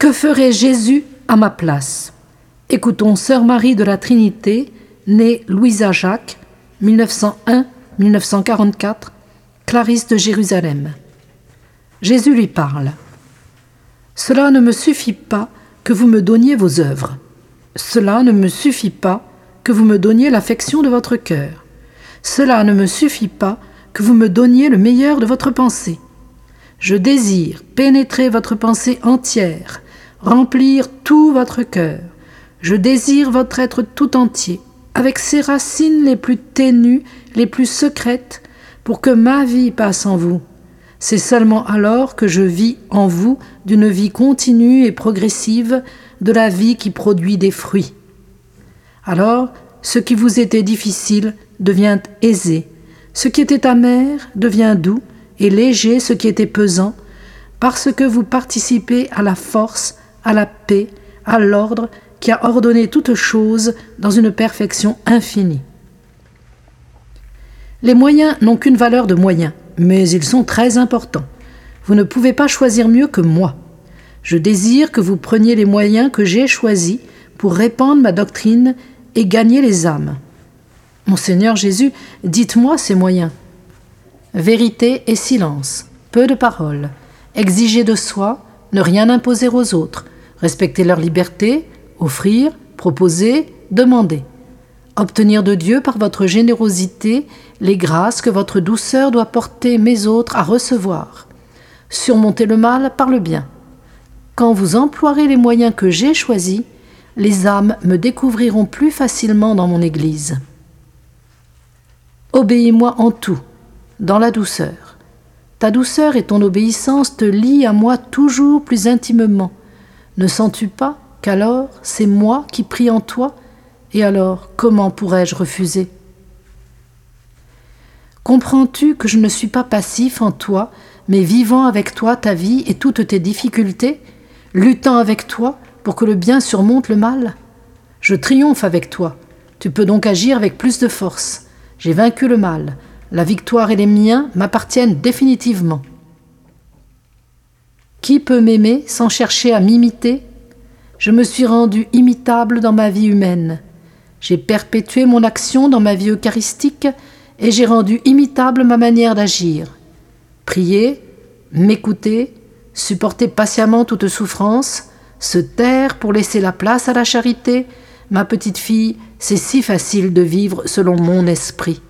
Que ferait Jésus à ma place? Écoutons Sœur Marie de la Trinité, née Louisa Jacques, 1901-1944, Clarisse de Jérusalem. Jésus lui parle. Cela ne me suffit pas que vous me donniez vos œuvres. Cela ne me suffit pas que vous me donniez l'affection de votre cœur. Cela ne me suffit pas que vous me donniez le meilleur de votre pensée. Je désire pénétrer votre pensée entière, remplir tout votre cœur. Je désire votre être tout entier, avec ses racines les plus ténues, les plus secrètes, pour que ma vie passe en vous. C'est seulement alors que je vis en vous d'une vie continue et progressive, de la vie qui produit des fruits. Alors, ce qui vous était difficile devient aisé, ce qui était amer devient doux, et léger ce qui était pesant, parce que vous participez à la force, à la paix, à l'ordre qui a ordonné toutes choses dans une perfection infinie. Les moyens n'ont qu'une valeur de moyens, mais ils sont très importants. Vous ne pouvez pas choisir mieux que moi. Je désire que vous preniez les moyens que j'ai choisis pour répandre ma doctrine et gagner les âmes. Mon Seigneur Jésus, dites-moi ces moyens. Vérité et silence, peu de paroles, exiger de soi, ne rien imposer aux autres, respecter leur liberté, offrir, proposer, demander. Obtenir de Dieu par votre générosité les grâces que votre douceur doit porter mes autres à recevoir. Surmonter le mal par le bien. Quand vous emploierez les moyens que j'ai choisis, les âmes me découvriront plus facilement dans mon Église. Obéis-moi en tout, dans la douceur. Ta douceur et ton obéissance te lient à moi toujours plus intimement. Ne sens-tu pas qu'alors c'est moi qui prie en toi? Et alors comment pourrais-je refuser? Comprends-tu que je ne suis pas passif en toi, mais vivant avec toi ta vie et toutes tes difficultés, luttant avec toi pour que le bien surmonte le mal? Je triomphe avec toi. Tu peux donc agir avec plus de force. J'ai vaincu le mal. La victoire et les miens m'appartiennent définitivement. Qui peut m'aimer sans chercher à m'imiter? Je me suis rendu imitable dans ma vie humaine. J'ai perpétué mon action dans ma vie eucharistique et j'ai rendu imitable ma manière d'agir. Prier, m'écouter, supporter patiemment toute souffrance, se taire pour laisser la place à la charité, ma petite fille, c'est si facile de vivre selon mon esprit.